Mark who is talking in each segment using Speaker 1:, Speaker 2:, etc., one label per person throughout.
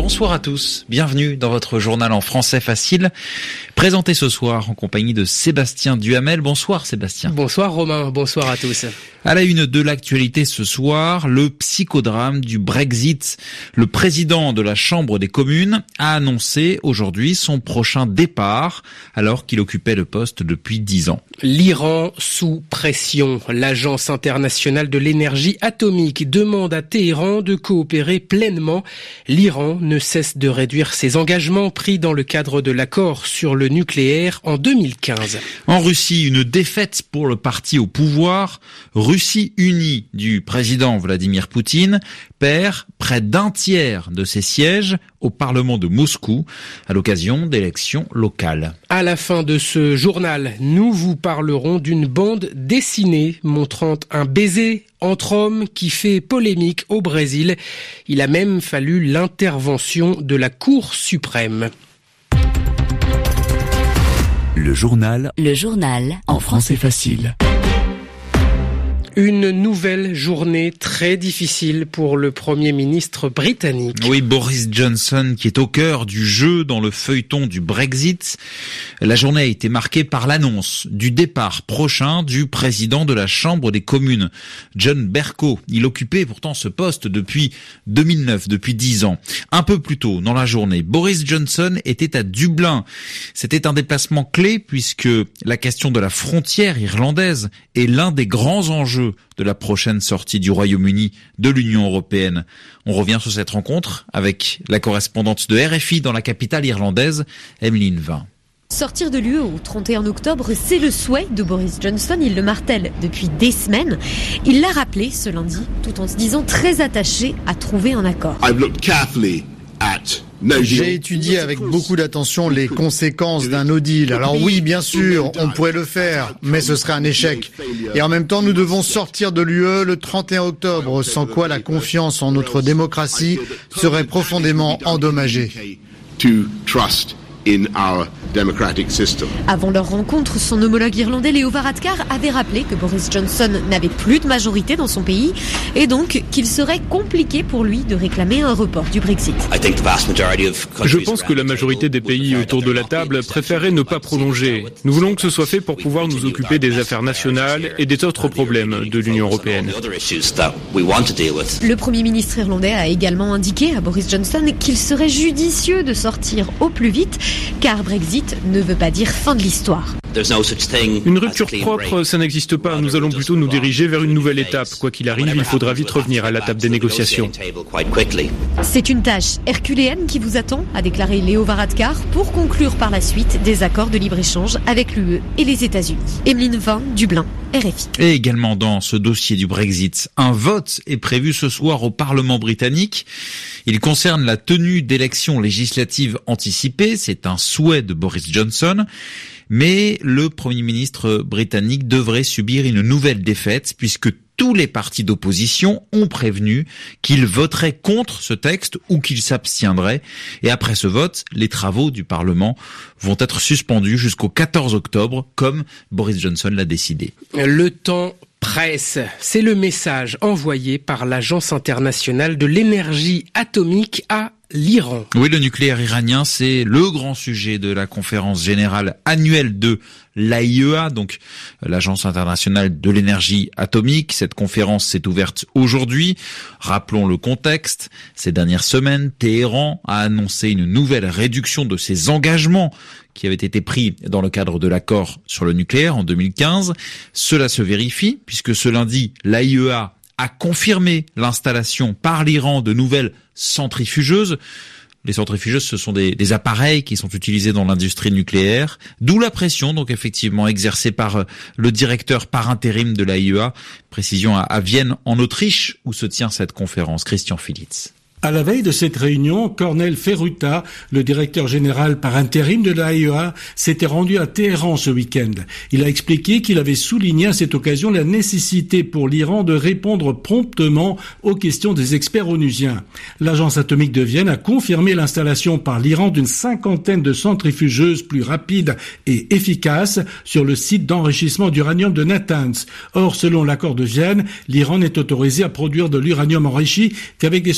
Speaker 1: Bonsoir à tous, bienvenue dans votre journal en français facile, présenté ce soir en compagnie de Sébastien Duhamel. Bonsoir Sébastien.
Speaker 2: Bonsoir Romain, bonsoir à tous.
Speaker 1: À la une de l'actualité ce soir, le psychodrame du Brexit. Le président de la Chambre des communes a annoncé aujourd'hui son prochain départ alors qu'il occupait le poste depuis dix ans.
Speaker 2: L'Iran sous pression. L'Agence internationale de l'énergie atomique demande à Téhéran de coopérer pleinement. L'Iran ne cesse de réduire ses engagements pris dans le cadre de l'accord sur le nucléaire en 2015.
Speaker 1: En Russie, une défaite pour le parti au pouvoir. Russie unie du président Vladimir Poutine perd près d'un tiers de ses sièges au Parlement de Moscou à l'occasion d'élections locales.
Speaker 2: À la fin de ce journal, nous vous parlerons d'une bande dessinée montrant un baiser entre hommes qui fait polémique au Brésil. Il a même fallu l'intervention de la Cour suprême.
Speaker 3: Le journal. Le journal. En français facile.
Speaker 2: Une nouvelle journée très difficile pour le Premier ministre britannique.
Speaker 1: Oui, Boris Johnson qui est au cœur du jeu dans le feuilleton du Brexit. La journée a été marquée par l'annonce du départ prochain du président de la Chambre des communes, John Bercow. Il occupait pourtant ce poste depuis 2009, depuis dix ans. Un peu plus tôt dans la journée, Boris Johnson était à Dublin. C'était un déplacement clé puisque la question de la frontière irlandaise est l'un des grands enjeux de la prochaine sortie du Royaume-Uni de l'Union européenne. On revient sur cette rencontre avec la correspondante de RFI dans la capitale irlandaise, Emeline Vin.
Speaker 4: Sortir de l'UE au 31 octobre, c'est le souhait de Boris Johnson. Il le martèle depuis des semaines. Il l'a rappelé ce lundi, tout en se disant très attaché à trouver un accord.
Speaker 5: J'ai étudié avec beaucoup d'attention les conséquences d'un no deal. Alors oui, bien sûr, on pourrait le faire, mais ce serait un échec. Et en même temps, nous devons sortir de l'UE le 31 octobre, sans quoi la confiance en notre démocratie serait profondément endommagée.
Speaker 4: Avant leur rencontre, son homologue irlandais Léo Varadkar avait rappelé que Boris Johnson n'avait plus de majorité dans son pays et donc qu'il serait compliqué pour lui de réclamer un report du Brexit.
Speaker 6: Je pense que la majorité des pays autour de la table préféraient ne pas prolonger. Nous voulons que ce soit fait pour pouvoir nous occuper des affaires nationales et des autres problèmes de l'Union européenne.
Speaker 4: Le Premier ministre irlandais a également indiqué à Boris Johnson qu'il serait judicieux de sortir au plus vite car Brexit ne veut pas dire fin de l'histoire.
Speaker 6: Une rupture propre, ça n'existe pas. Nous allons plutôt nous diriger vers une nouvelle étape. Quoi qu'il arrive, il faudra vite revenir à la table des négociations.
Speaker 4: C'est une tâche herculéenne qui vous attend, a déclaré Léo Varadkar, pour conclure par la suite des accords de libre-échange avec l'UE et les États-Unis. Emeline Vin, Dublin, RFI.
Speaker 1: Et également dans ce dossier du Brexit, un vote est prévu ce soir au Parlement britannique. Il concerne la tenue d'élections législatives anticipées. C'est un souhait de Boris Johnson. Mais le Premier ministre britannique devrait subir une nouvelle défaite puisque tous les partis d'opposition ont prévenu qu'ils voteraient contre ce texte ou qu'ils s'abstiendraient. Et après ce vote, les travaux du Parlement vont être suspendus jusqu'au 14 octobre, comme Boris Johnson l'a décidé.
Speaker 2: Le temps presse, c'est le message envoyé par l'Agence internationale de l'énergie atomique à l'Iran.
Speaker 1: Oui, le nucléaire iranien, c'est le grand sujet de la conférence générale annuelle de l'AIEA, donc l'Agence internationale de l'énergie atomique. Cette conférence s'est ouverte aujourd'hui. Rappelons le contexte. Ces dernières semaines, Téhéran a annoncé une nouvelle réduction de ses engagements qui avaient été pris dans le cadre de l'accord sur le nucléaire en 2015. Cela se vérifie puisque ce lundi, l'AIEA a confirmé l'installation par l'Iran de nouvelles centrifugeuses. Les centrifugeuses, ce sont des, appareils qui sont utilisés dans l'industrie nucléaire, d'où la pression donc effectivement exercée par euh, le directeur par intérim de l'AIEA. Précision à, Vienne, en Autriche, où se tient cette conférence. Christian Filitz.
Speaker 7: À la veille de cette réunion, Cornel Ferruta, le directeur général par intérim de l'AIEA, s'était rendu à Téhéran ce week-end. Il a expliqué qu'il avait souligné à cette occasion la nécessité pour l'Iran de répondre promptement aux questions des experts onusiens. L'agence atomique de Vienne a confirmé l'installation par l'Iran d'une cinquantaine de centrifugeuses plus rapides et efficaces sur le site d'enrichissement d'uranium de Natanz. Or, selon l'accord de Vienne, l'Iran n'est autorisé à produire de l'uranium enrichi qu'avec des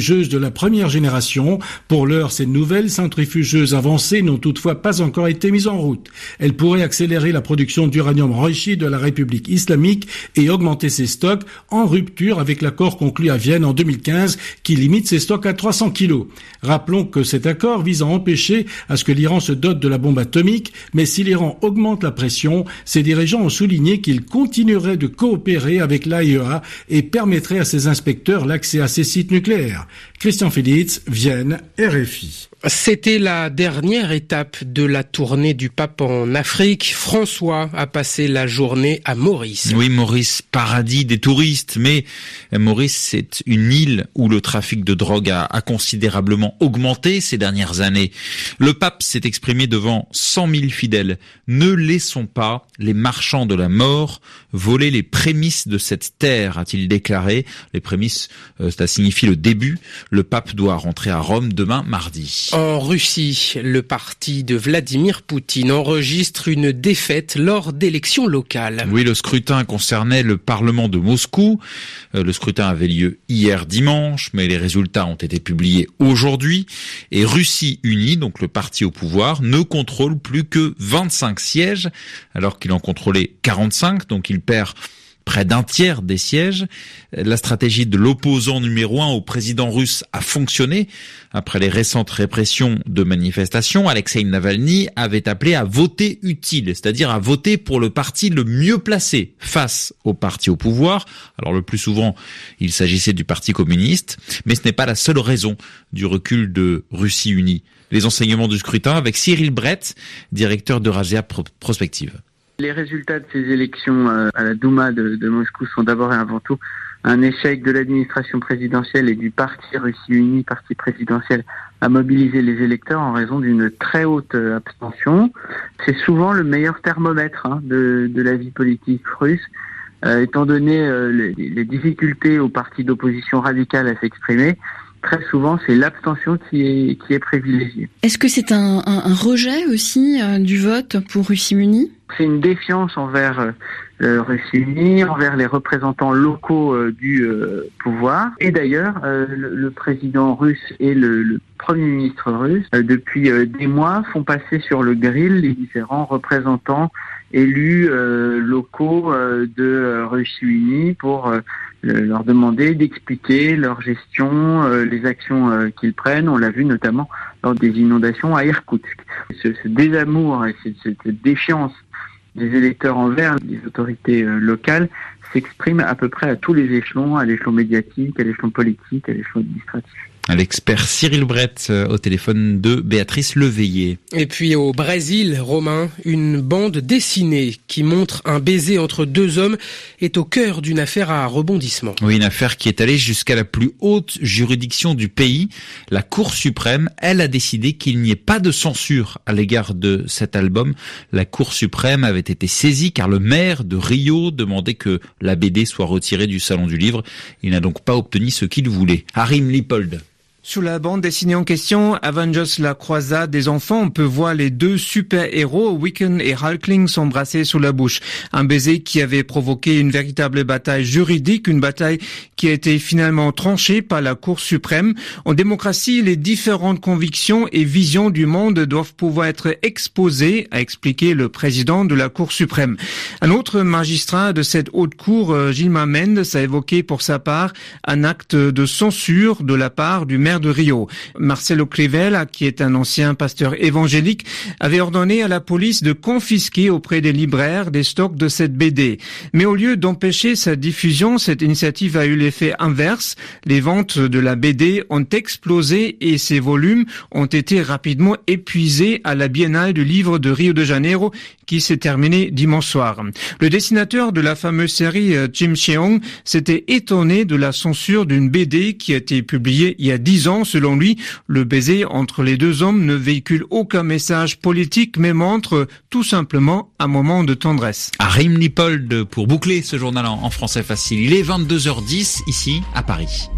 Speaker 7: centrifugeuses de la première génération. Pour l'heure, ces nouvelles centrifugeuses avancées n'ont toutefois pas encore été mises en route. Elles pourraient accélérer la production d'uranium enrichi de la République islamique et augmenter ses stocks en rupture avec l'accord conclu à Vienne en 2015 qui limite ses stocks à 300 kilos. Rappelons que cet accord vise à empêcher à ce que l'Iran se dote de la bombe atomique, mais si l'Iran augmente la pression, ses dirigeants ont souligné qu'il continuerait de coopérer avec l'AIEA et permettrait à ses inspecteurs l'accès à ses sites nucléaires. Christian Félix, Vienne, RFI.
Speaker 2: C'était la dernière étape de la tournée du pape en Afrique. François a passé la journée à Maurice.
Speaker 1: Oui, Maurice, paradis des touristes. Mais Maurice, c'est une île où le trafic de drogue a, a considérablement augmenté ces dernières années. Le pape s'est exprimé devant 100 000 fidèles. Ne laissons pas les marchands de la mort voler les prémices de cette terre, a-t-il déclaré. Les prémices, euh, cela signifie le début. Le pape doit rentrer à Rome demain mardi.
Speaker 2: En Russie, le parti de Vladimir Poutine enregistre une défaite lors d'élections locales.
Speaker 1: Oui, le scrutin concernait le Parlement de Moscou. Euh, le scrutin avait lieu hier dimanche, mais les résultats ont été publiés aujourd'hui. Et Russie Unie, donc le parti au pouvoir, ne contrôle plus que 25 sièges, alors qu'il en contrôlait 45, donc il perd près d'un tiers des sièges. La stratégie de l'opposant numéro un au président russe a fonctionné. Après les récentes répressions de manifestations, Alexei Navalny avait appelé à voter utile, c'est-à-dire à voter pour le parti le mieux placé face au parti au pouvoir. Alors le plus souvent, il s'agissait du parti communiste, mais ce n'est pas la seule raison du recul de Russie unie. Les enseignements du scrutin avec Cyril Brett, directeur de Raja Prospective.
Speaker 8: Les résultats de ces élections euh, à la Douma de, Moscou sont d'abord et avant tout un échec de l'administration présidentielle et du parti Russie Unie, parti présidentiel, à mobiliser les électeurs en raison d'une très haute euh, abstention. C'est souvent le meilleur thermomètre hein, de, la vie politique russe, euh, étant donné les, difficultés aux partis d'opposition radicale à s'exprimer très souvent, c'est l'abstention qui est, qui est privilégiée.
Speaker 9: Est-ce que c'est un, un, rejet aussi euh, du vote pour Russie Unie
Speaker 8: C'est une défiance envers euh, Russie Unie, envers les représentants locaux euh, du pouvoir. Et d'ailleurs, le, président russe et le, le Premier ministre russe, depuis des mois, font passer sur le grill les différents représentants élus locaux de Russie Unie pour leur demander d'expliquer leur gestion, euh, les actions euh, qu'ils prennent. On l'a vu notamment lors des inondations à Irkoutsk. Ce, désamour et cette, défiance des électeurs envers les autorités euh, locales s'exprime à peu près à tous les échelons, à l'échelon médiatique, à l'échelon politique, à l'échelon administratif.
Speaker 1: L'expert Cyril Brett euh, au téléphone de Béatrice Leveillé.
Speaker 2: Et puis au Brésil, Romain, une bande dessinée qui montre un baiser entre deux hommes est au cœur d'une affaire à rebondissement.
Speaker 1: Oui, une affaire qui est allée jusqu'à la plus haute juridiction du pays. La Cour suprême, elle a décidé qu'il n'y ait pas de censure à l'égard de cet album. La Cour suprême avait été saisie car le maire de Rio demandait que la BD soit retirée du Salon du Livre. Il n'a donc pas obtenu ce qu'il voulait. Harim Lipold.
Speaker 10: Sous la bande dessinée en question, Avengers la croisade des enfants, on peut voir les deux super-héros, Wiccan et Hulkling, s'embrasser sous la bouche. Un baiser qui avait provoqué une véritable bataille juridique, une bataille qui a été finalement tranchée par la Cour suprême. En démocratie, les différentes convictions et visions du monde doivent pouvoir être exposées, a expliqué le président de la Cour suprême. Un autre magistrat de cette haute cour, euh, Gilles Mendes, a évoqué pour sa part un acte de censure de la part du maire de Rio. Marcelo Crivella, qui est un ancien pasteur évangélique, avait ordonné à la police de confisquer auprès des libraires des stocks de cette BD. Mais au lieu d'empêcher sa diffusion, cette initiative a eu l'effet inverse. Les ventes de la BD ont explosé et ses volumes ont été rapidement épuisés à la Biennale du livre de Rio de Janeiro qui s'est terminée dimanche soir. Le dessinateur de la fameuse série euh, Jim Cheong s'était étonné de la censure d'une BD qui a été publiée il y a Selon lui, le baiser entre les deux hommes ne véhicule aucun message politique mais montre tout simplement un moment de tendresse.
Speaker 1: Arim Lipold pour boucler ce journal en français facile. Il est 22h10 ici à Paris.